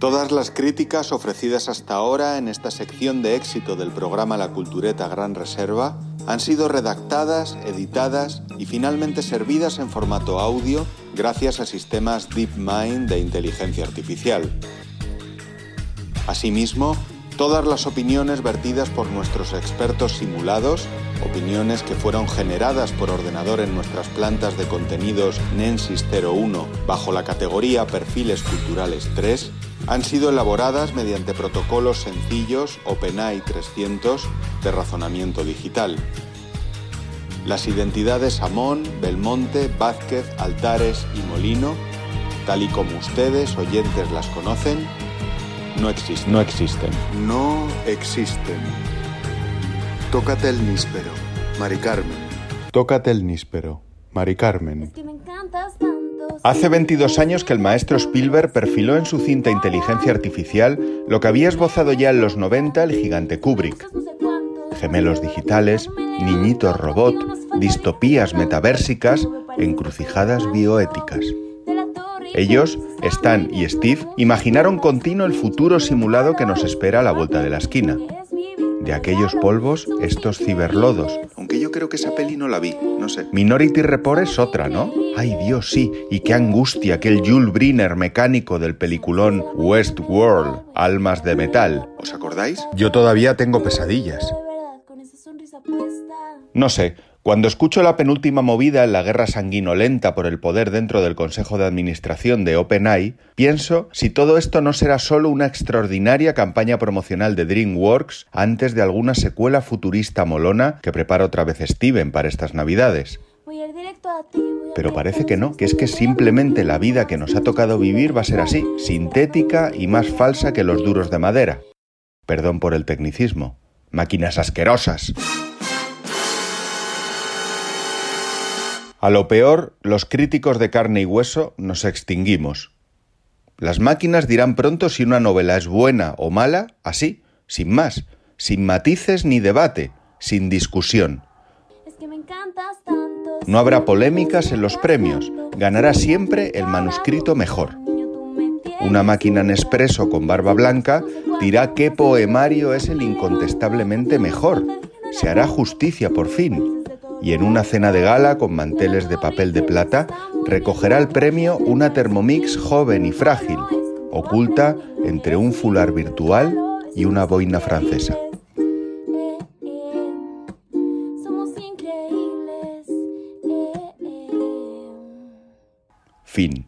Todas las críticas ofrecidas hasta ahora en esta sección de éxito del programa La Cultureta Gran Reserva han sido redactadas, editadas y finalmente servidas en formato audio gracias a sistemas DeepMind de inteligencia artificial. Asimismo, todas las opiniones vertidas por nuestros expertos simulados, opiniones que fueron generadas por ordenador en nuestras plantas de contenidos Nensys 01 bajo la categoría Perfiles Culturales 3, han sido elaboradas mediante protocolos sencillos OpenAI 300 de razonamiento digital. Las identidades Amón, Belmonte, Vázquez, Altares y Molino, tal y como ustedes, oyentes, las conocen, no existen. No existen. No existen. Tócate el níspero, Mari Carmen. Tócate el níspero, Mari Carmen. Es que me encantas tanto. Hace 22 años que el maestro Spielberg perfiló en su cinta Inteligencia Artificial lo que había esbozado ya en los 90 el gigante Kubrick. Gemelos digitales, niñitos robot, distopías metaversicas, encrucijadas bioéticas. Ellos, Stan y Steve, imaginaron continuo el futuro simulado que nos espera a la vuelta de la esquina. De aquellos polvos, estos ciberlodos. Aunque yo creo que esa peli no la vi, no sé. Minority Report es otra, ¿no? Ay Dios, sí. Y qué angustia aquel Jules Briner mecánico del peliculón Westworld, Almas de Metal. ¿Os acordáis? Yo todavía tengo pesadillas. No sé, cuando escucho la penúltima movida en la guerra sanguinolenta por el poder dentro del Consejo de Administración de OpenAI, pienso si todo esto no será solo una extraordinaria campaña promocional de DreamWorks antes de alguna secuela futurista molona que prepara otra vez Steven para estas navidades. Pero parece que no, que es que simplemente la vida que nos ha tocado vivir va a ser así, sintética y más falsa que los duros de madera. Perdón por el tecnicismo. Máquinas asquerosas. A lo peor, los críticos de carne y hueso nos extinguimos. Las máquinas dirán pronto si una novela es buena o mala, así, sin más, sin matices ni debate, sin discusión. No habrá polémicas en los premios, ganará siempre el manuscrito mejor. Una máquina Nespresso con barba blanca dirá qué poemario es el incontestablemente mejor. Se hará justicia por fin. Y en una cena de gala con manteles de papel de plata recogerá el premio una Thermomix joven y frágil, oculta entre un fular virtual y una boina francesa. Fin.